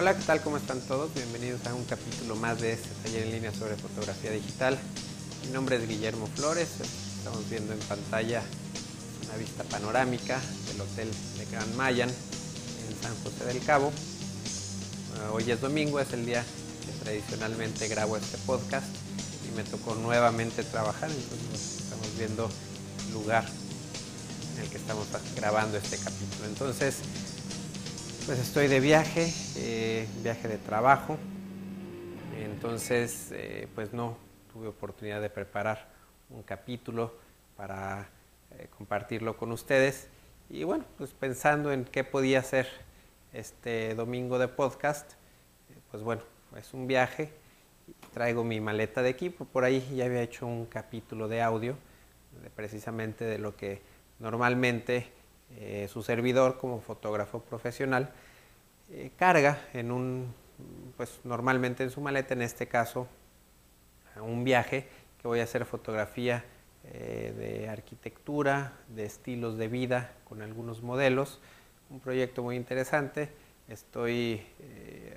Hola, ¿qué tal? ¿Cómo están todos? Bienvenidos a un capítulo más de este taller en línea sobre fotografía digital. Mi nombre es Guillermo Flores, estamos viendo en pantalla una vista panorámica del Hotel de Gran Mayan en San José del Cabo. Ah, hoy es domingo, es el día que tradicionalmente grabo este podcast y me tocó nuevamente trabajar, entonces estamos viendo el lugar en el que estamos grabando este capítulo. Entonces, pues estoy de viaje, eh, viaje de trabajo, entonces eh, pues no tuve oportunidad de preparar un capítulo para eh, compartirlo con ustedes. Y bueno, pues pensando en qué podía hacer este domingo de podcast, pues bueno, es un viaje, traigo mi maleta de equipo, por ahí ya había hecho un capítulo de audio precisamente de lo que normalmente su servidor como fotógrafo profesional eh, carga en un, pues normalmente en su maleta, en este caso, un viaje que voy a hacer fotografía eh, de arquitectura, de estilos de vida con algunos modelos, un proyecto muy interesante. Estoy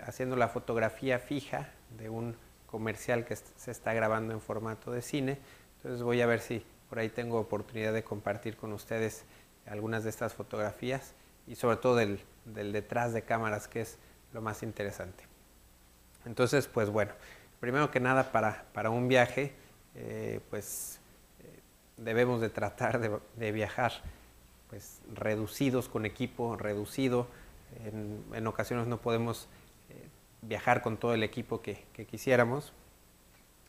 haciendo la fotografía fija de un comercial que se está grabando en formato de cine, entonces voy a ver si por ahí tengo oportunidad de compartir con ustedes algunas de estas fotografías y sobre todo del, detrás de cámaras que es lo más interesante. Entonces, pues bueno, primero que nada para, un viaje, eh, pues eh, debemos de tratar de, viajar pues reducidos con equipo reducido. En, ocasiones no podemos eh, viajar con todo el equipo que, quisiéramos.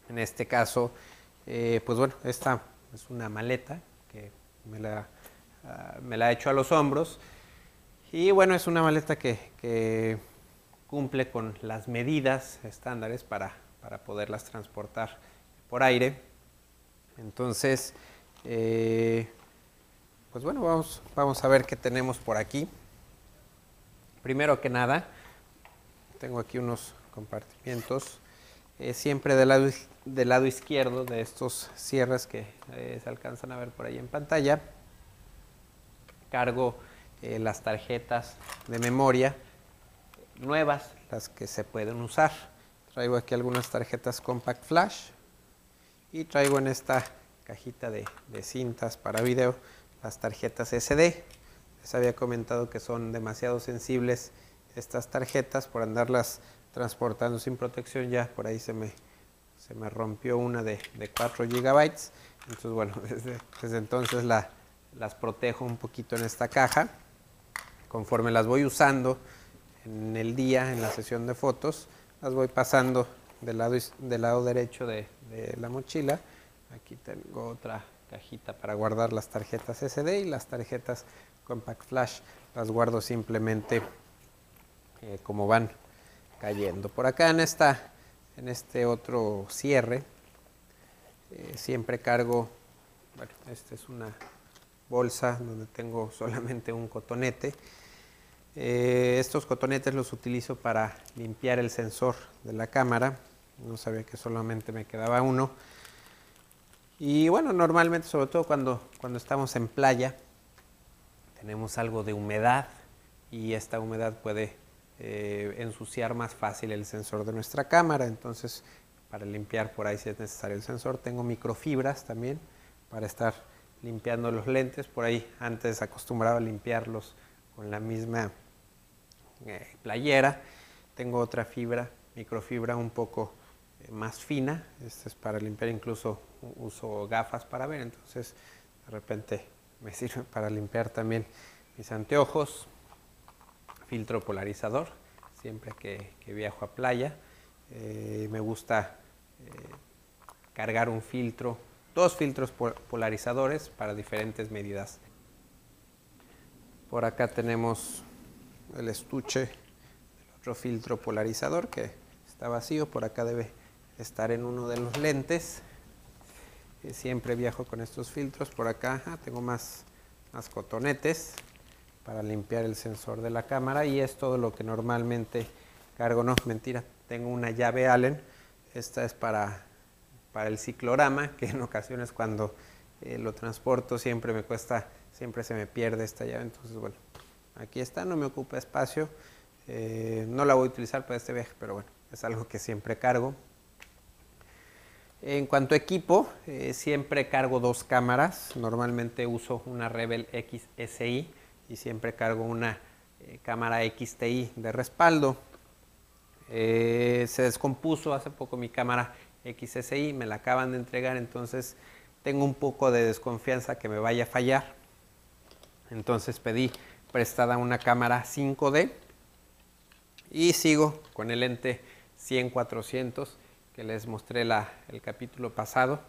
En este caso, pues bueno, esta es una maleta que me la Ah, me la he hecho a los hombros. Y bueno, es una maleta que, cumple con las medidas estándares para, poderlas transportar por aire. Entonces, eh, pues bueno, vamos, vamos a ver qué tenemos por aquí. Primero que nada, tengo aquí unos compartimientos. Eh, siempre del lado, del lado izquierdo de estos cierres que eh, se alcanzan a ver por ahí en pantalla cargo eh, las tarjetas de memoria nuevas, las que se pueden usar. Traigo aquí algunas tarjetas Compact Flash y traigo en esta cajita de, cintas para video las tarjetas SD. Les había comentado que son demasiado sensibles estas tarjetas por andarlas transportando sin protección. Ya por ahí se me, se me rompió una de, de 4 gigabytes. Entonces, bueno, desde entonces la, las protejo un poquito en esta caja. Conforme las voy usando en el día, en la sesión de fotos, las voy pasando del lado, del lado derecho de, la mochila. Aquí tengo otra cajita para guardar las tarjetas SD y las tarjetas Compact Flash las guardo simplemente eh, como van cayendo. Por acá en, esta, en este otro cierre eh, siempre cargo, bueno, esta es una bolsa donde tengo solamente un cotonete. Eh, estos cotonetes los utilizo para limpiar el sensor de la cámara. No sabía que solamente me quedaba uno. Y bueno, normalmente, sobre todo cuando, cuando estamos en playa, tenemos algo de humedad y esta humedad puede eh, ensuciar más fácil el sensor de nuestra cámara. Entonces, para limpiar por ahí si es necesario el sensor, tengo microfibras también para estar limpiando los lentes. Por ahí antes acostumbraba a limpiarlos con la misma eh, playera. Tengo otra fibra, microfibra un poco eh, más fina. Esta es para limpiar, incluso uso gafas para ver, entonces de repente me sirve para limpiar también mis anteojos. Filtro polarizador, siempre que, viajo a playa. Eh, me gusta cargar un filtro dos filtros polarizadores para diferentes medidas. Por acá tenemos el estuche del otro filtro polarizador que está vacío, por acá debe estar en uno de los lentes. Eh, siempre viajo con estos filtros, por acá tengo más, más cotonetes para limpiar el sensor de la cámara y es todo lo que normalmente cargo, no, mentira, tengo una llave Allen, esta es para para el ciclorama, que en ocasiones cuando eh, lo transporto siempre me cuesta, siempre se me pierde esta llave. Entonces, bueno, aquí está, no me ocupa espacio. Eh, no la voy a utilizar para este viaje, pero bueno, es algo que siempre cargo. En cuanto a equipo, eh, siempre cargo dos cámaras. Normalmente uso una Rebel XSI y siempre cargo una eh, cámara XTI de respaldo. se descompuso hace poco mi cámara XSI, me la acaban de entregar, entonces tengo un poco de desconfianza que me vaya a fallar. Entonces pedí prestada una cámara 5D y sigo con el lente 100-400 que les mostré el capítulo pasado,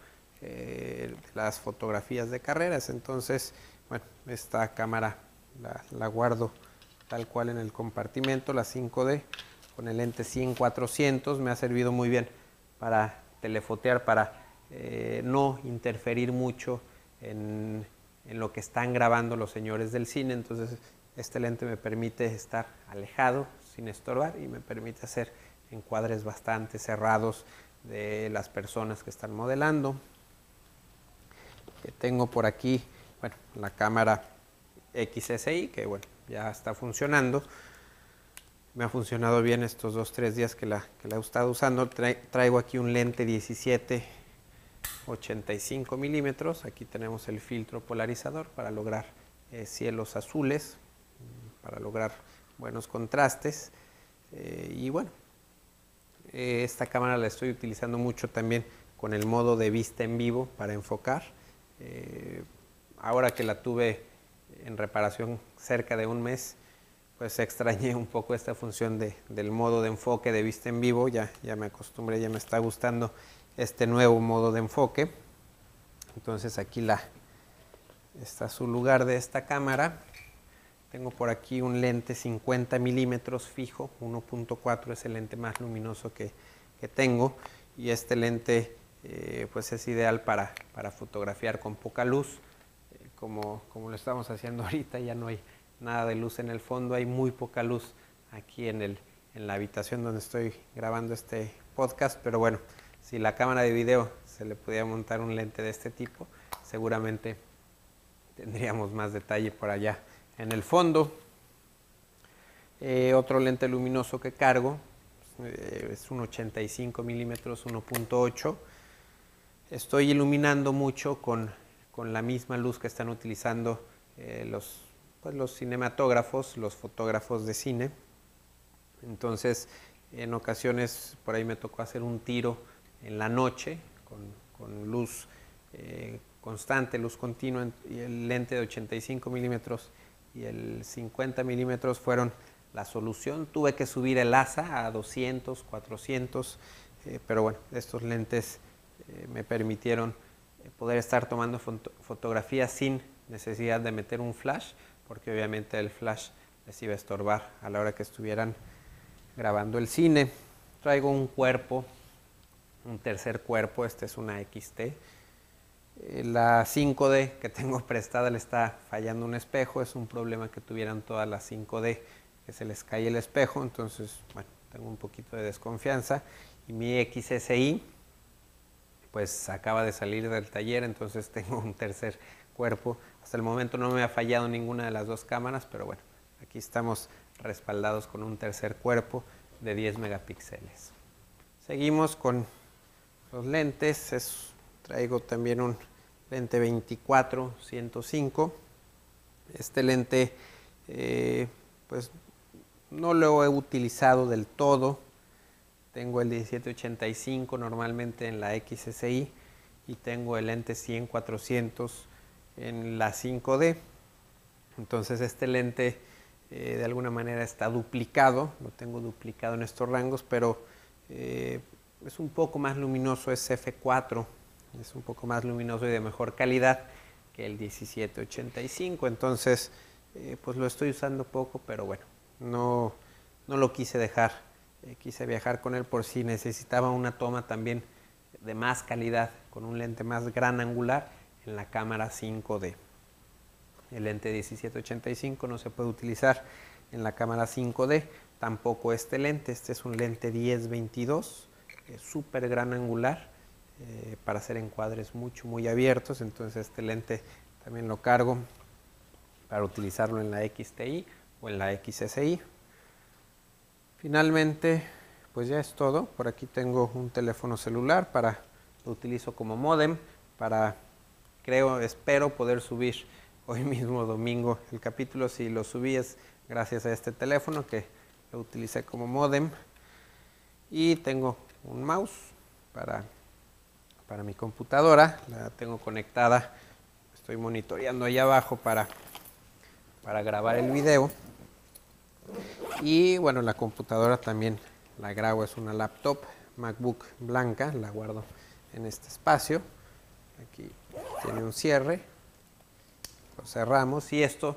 eh, las fotografías de carreras. Entonces, bueno, esta cámara la, la, guardo tal cual en el compartimento, la 5D, con el lente 100-400. Me ha servido muy bien para telefotear, para eh, no interferir mucho en, en lo que están grabando los señores del cine. Entonces, este lente me permite estar alejado, sin estorbar, y me permite hacer encuadres bastante cerrados de las personas que están modelando. tengo por aquí, bueno, la cámara XSI, que bueno, ya está funcionando. Me ha funcionado bien estos dos, tres días que la, que la he estado usando. traigo aquí un lente 17 85 milímetros. Aquí tenemos el filtro polarizador para lograr eh, cielos azules, para lograr buenos contrastes. Eh, y bueno, eh, esta cámara la estoy utilizando mucho también con el modo de vista en vivo para enfocar. ahora que la tuve en reparación cerca de un mes, pues extrañé un poco esta función de, del modo de enfoque de vista en vivo, ya, ya me acostumbré, ya me está gustando este nuevo modo de enfoque. Entonces aquí la, está su lugar de esta cámara. Tengo por aquí un lente 50 milímetros fijo, 1.4 es el lente más luminoso que, tengo y este lente eh, pues es ideal para, para, fotografiar con poca luz. Eh, como, como lo estamos haciendo ahorita, ya no hay nada de luz en el fondo, hay muy poca luz aquí en, el, en la habitación donde estoy grabando este podcast, pero bueno, si la cámara de video se le pudiera montar un lente de este tipo, seguramente tendríamos más detalle por allá en el fondo. Eh, otro lente luminoso que cargo eh, es un 85 milímetros 1.8. Estoy iluminando mucho con, la misma luz que están utilizando eh, los, pues los cinematógrafos, los fotógrafos de cine. Entonces, en ocasiones por ahí me tocó hacer un tiro en la noche con, luz eh, constante, luz continua, y el lente de 85 milímetros y el 50 milímetros fueron la solución. Tuve que subir el ASA a 200, 400, eh, pero bueno, estos lentes eh, me permitieron poder estar tomando fotografías sin necesidad de meter un flash, porque obviamente el flash les iba a estorbar a la hora que estuvieran grabando el cine. Traigo un cuerpo un tercer cuerpo, esta es una XT. Eh, la 5D que tengo prestada le está fallando un espejo, es un problema que tuvieran todas las 5D, que se les cae el espejo, entonces, bueno, tengo un poquito de desconfianza. Y mi XSI, pues acaba de salir del taller, entonces tengo un tercer cuerpo. Hasta el momento no me ha fallado ninguna de las dos cámaras, pero bueno, aquí estamos respaldados con un tercer cuerpo de 10 megapíxeles. Seguimos con los lentes. Es, traigo también un lente 24 105. Este lente, eh, pues no lo he utilizado del todo. Tengo el 1785 normalmente en la XSI y tengo el lente 100-400 en la 5D. Entonces este lente eh, de alguna manera está duplicado, lo tengo duplicado en estos rangos, pero eh, es un poco más luminoso, es F4, es un poco más luminoso y de mejor calidad que el 1785, entonces eh, pues lo estoy usando poco, pero bueno, no, no lo quise dejar, eh, quise viajar con él por si necesitaba una toma también de más calidad, con un lente más gran angular en la cámara 5D. El lente 1785 no se puede utilizar en la cámara 5D, tampoco este lente, este es un lente 1022 súper gran angular eh, para hacer encuadres mucho, muy abiertos. Entonces este lente también lo cargo para utilizarlo en la XTI o en la XSI. Finalmente, pues ya es todo. Por aquí tengo un teléfono celular para lo utilizo como modem para creo, espero poder subir hoy mismo domingo el capítulo. Si lo subí es gracias a este teléfono que lo utilicé como modem. Y tengo un mouse para, para mi computadora. La tengo conectada. Estoy monitoreando ahí abajo para, para grabar el video. Y bueno, la computadora también la grabo, es una laptop MacBook blanca, la guardo en este espacio. Aquí tiene un cierre, lo cerramos y esto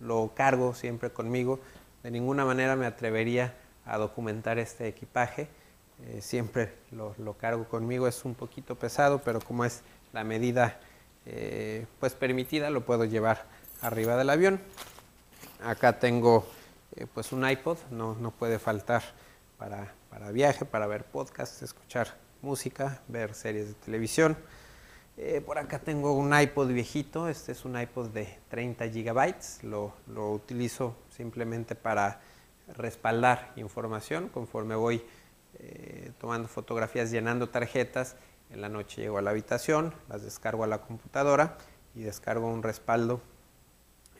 lo cargo siempre conmigo. De ninguna manera me atrevería a documentar este equipaje. Eh, siempre lo, cargo conmigo, es un poquito pesado, pero como es la medida eh, pues permitida, lo puedo llevar arriba del avión. Acá tengo eh, pues un iPod, no, no puede faltar para, para viaje, para ver podcasts, escuchar música, ver series de televisión. Por acá tengo un iPod viejito, este es un iPod de 30 gigabytes, lo, lo utilizo simplemente para respaldar información conforme voy eh, tomando fotografías, llenando tarjetas. En la noche llego a la habitación, las descargo a la computadora y descargo un respaldo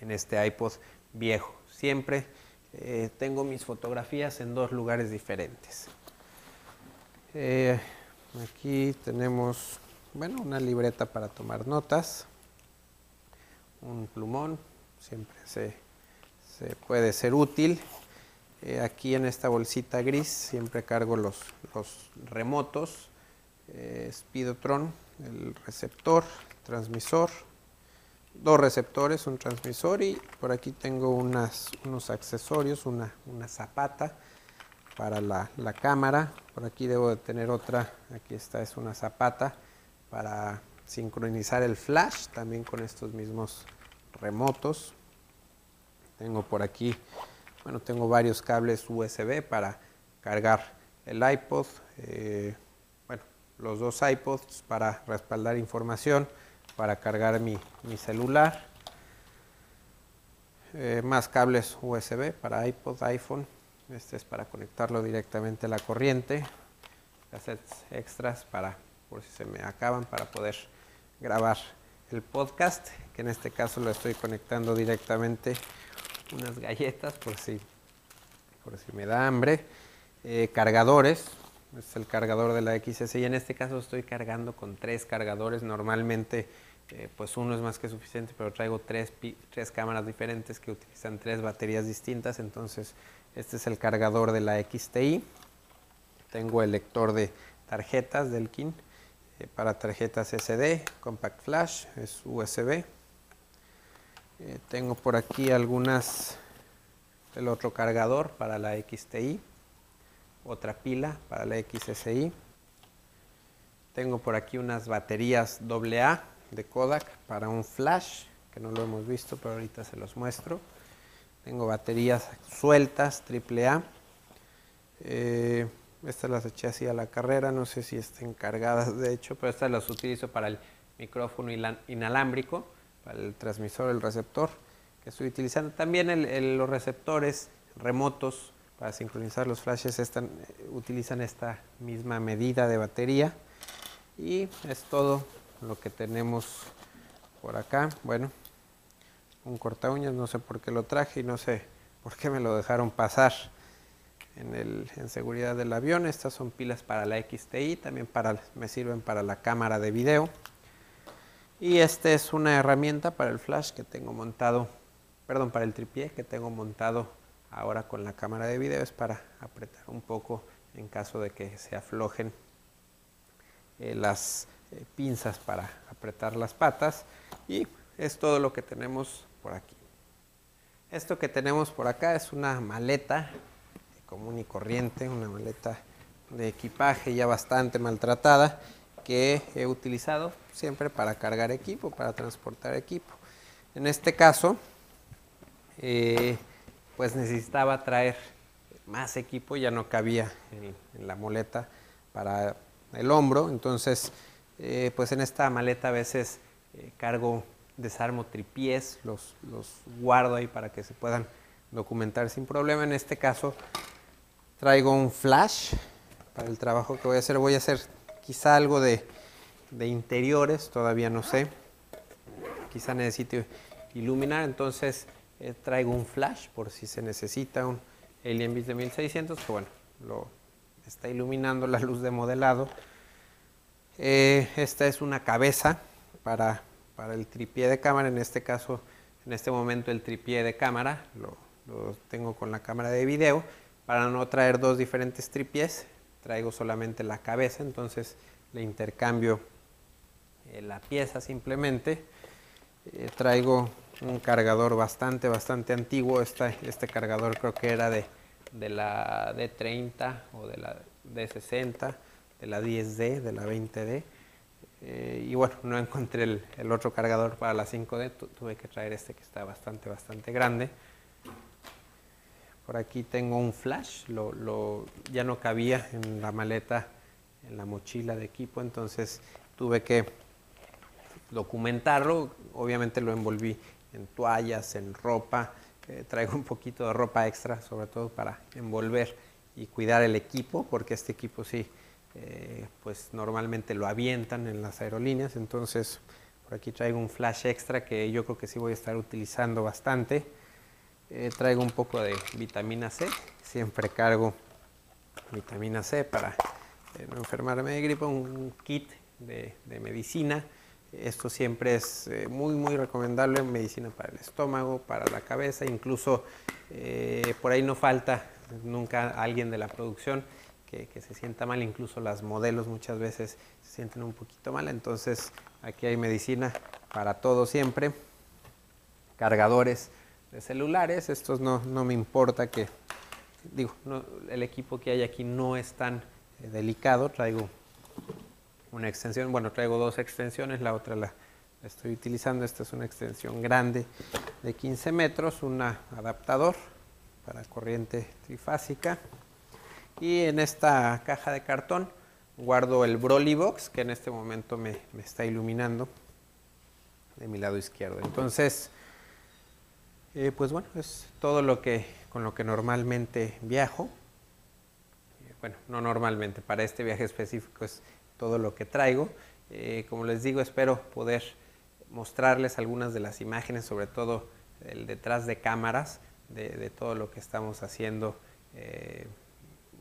en este iPod viejo. Siempre eh, tengo mis fotografías en dos lugares diferentes. aquí tenemos bueno, una libreta para tomar notas, un plumón, siempre se, puede ser útil. Eh, aquí en esta bolsita gris siempre cargo los, remotos, eh, Speedotron, el receptor, transmisor, dos receptores, un transmisor y por aquí tengo unos accesorios, una, zapata para la, la, cámara, por aquí debo de tener otra, aquí está, es una zapata para sincronizar el flash también con estos mismos remotos. Tengo por aquí, bueno, tengo varios cables USB para cargar el iPod, eh, bueno, los dos iPods para respaldar información, para cargar mi, celular, eh, más cables USB para iPod, iPhone, este es para conectarlo directamente a la corriente, cassettes extras para por si se me acaban para poder grabar el podcast, que en este caso lo estoy conectando directamente unas galletas por si, por si me da hambre, eh, cargadores, es el cargador de la XS y en este caso estoy cargando con tres cargadores, normalmente eh, pues uno es más que suficiente, pero traigo tres, tres cámaras diferentes que utilizan tres baterías distintas, entonces este es el cargador de la XTI, tengo el lector de tarjetas del KIN, eh, para tarjetas SD, Compact Flash, es USB. Eh, tengo por aquí algunas, el otro cargador para la XTI, otra pila para la XSI. Tengo por aquí unas baterías AA de Kodak para un flash, que no lo hemos visto, pero ahorita se los muestro. Tengo baterías sueltas AAA. Eh, estas las eché así a la carrera, no sé si estén cargadas de hecho, pero estas las utilizo para el micrófono inalámbrico, para el transmisor, el receptor que estoy utilizando. También los receptores remotos para sincronizar los flashes están, utilizan esta misma medida de batería. Y es todo lo que tenemos por acá. Bueno, un corta uñas, no sé por qué lo traje y no sé por qué me lo dejaron pasar en, el, en seguridad del avión. Estas son pilas para la XTI, también para, me sirven para la cámara de video. Y esta es una herramienta para el flash que tengo montado, perdón, para el tripié que tengo montado ahora con la cámara de video. Es para apretar un poco en caso de que se aflojen eh, las eh, pinzas para apretar las patas. Y es todo lo que tenemos por aquí. Esto que tenemos por acá es una maleta común y corriente, una maleta de equipaje ya bastante maltratada que he utilizado siempre para cargar equipo, para transportar equipo. En este caso, eh, pues necesitaba traer más equipo, ya no cabía en, la maleta para el hombro, entonces eh, pues en esta maleta a veces eh, cargo, desarmo tripiés, los, los guardo ahí para que se puedan documentar sin problema. En este caso Traigo un flash para el trabajo que voy a hacer. Voy a hacer quizá algo de, interiores, todavía no sé. Quizá necesite iluminar, entonces eh, traigo un flash por si se necesita un Alien Beast de 1600, que bueno, lo está iluminando la luz de modelado. Eh, esta es una cabeza para, para, el tripié de cámara, en este caso, en este momento el tripié de cámara lo, lo tengo con la cámara de video. Para no traer dos diferentes tripiés, traigo solamente la cabeza, entonces le intercambio eh, la pieza simplemente. Eh, traigo un cargador bastante, bastante antiguo. Este, este cargador creo que era de, de la D30 o de la D60, de la 10D, de la 20D. Eh, y bueno, no encontré el, el, otro cargador para la 5D, tuve que traer este que está bastante, bastante grande. Por aquí tengo un flash, lo, ya no cabía en la maleta, en la mochila de equipo, entonces tuve que documentarlo. Obviamente lo envolví en toallas, en ropa. Eh, traigo un poquito de ropa extra, sobre todo para envolver y cuidar el equipo, porque este equipo sí, eh, pues normalmente lo avientan en las aerolíneas. Entonces, por aquí traigo un flash extra que yo creo que sí voy a estar utilizando bastante. Eh, traigo un poco de vitamina C, siempre cargo vitamina C para eh, no enfermarme de gripe, un kit de, medicina. Esto siempre es eh, muy, muy recomendable, medicina para el estómago, para la cabeza, incluso por ahí no falta nunca alguien de la producción que, que, se sienta mal, incluso las modelos muchas veces se sienten un poquito mal, entonces aquí hay medicina para todo siempre, cargadores de celulares. Estos no, no me importa que, digo, el equipo que hay aquí no es tan eh, delicado. Traigo una extensión, bueno, traigo dos extensiones, la otra la, estoy utilizando. Esta es una extensión grande de 15 metros, un adaptador para corriente trifásica. Y en esta caja de cartón guardo el Broly Box que en este momento me, me está iluminando de mi lado izquierdo. Entonces, eh, pues bueno, es todo lo que con lo que normalmente viajo. Eh, bueno, no normalmente, para este viaje específico es todo lo que traigo. Eh, como les digo, espero poder mostrarles algunas de las imágenes, sobre todo el detrás de cámaras, de, todo lo que estamos haciendo.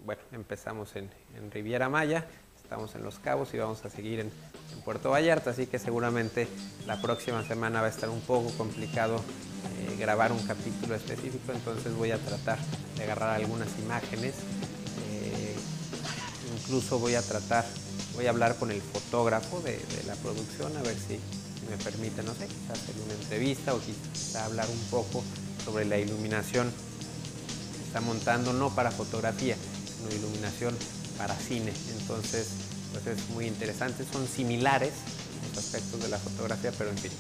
bueno, empezamos en, Riviera Maya, estamos en Los Cabos y vamos a seguir en, Puerto Vallarta, así que seguramente la próxima semana va a estar un poco complicado eh, grabar un capítulo específico, entonces voy a tratar de agarrar algunas imágenes. Eh, incluso voy a tratar, voy a hablar con el fotógrafo de, la producción a ver si, me permite, no sé, quizás hacer una entrevista o quizás hablar un poco sobre la iluminación que está montando, no para fotografía, sino iluminación para cine. Entonces, pues es muy interesante. Son similares los aspectos de la fotografía, pero en fin,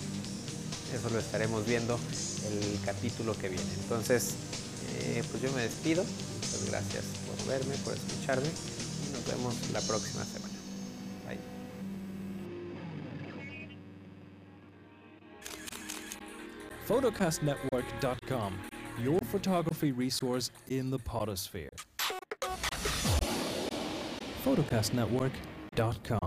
eso lo estaremos viendo el capítulo que viene. Entonces, eh, pues yo me despido. Muchas gracias por verme, por escucharme y nos vemos la próxima semana. Bye. photocastnetwork.com, your photography resource in the potosphere. photocastnetwork.com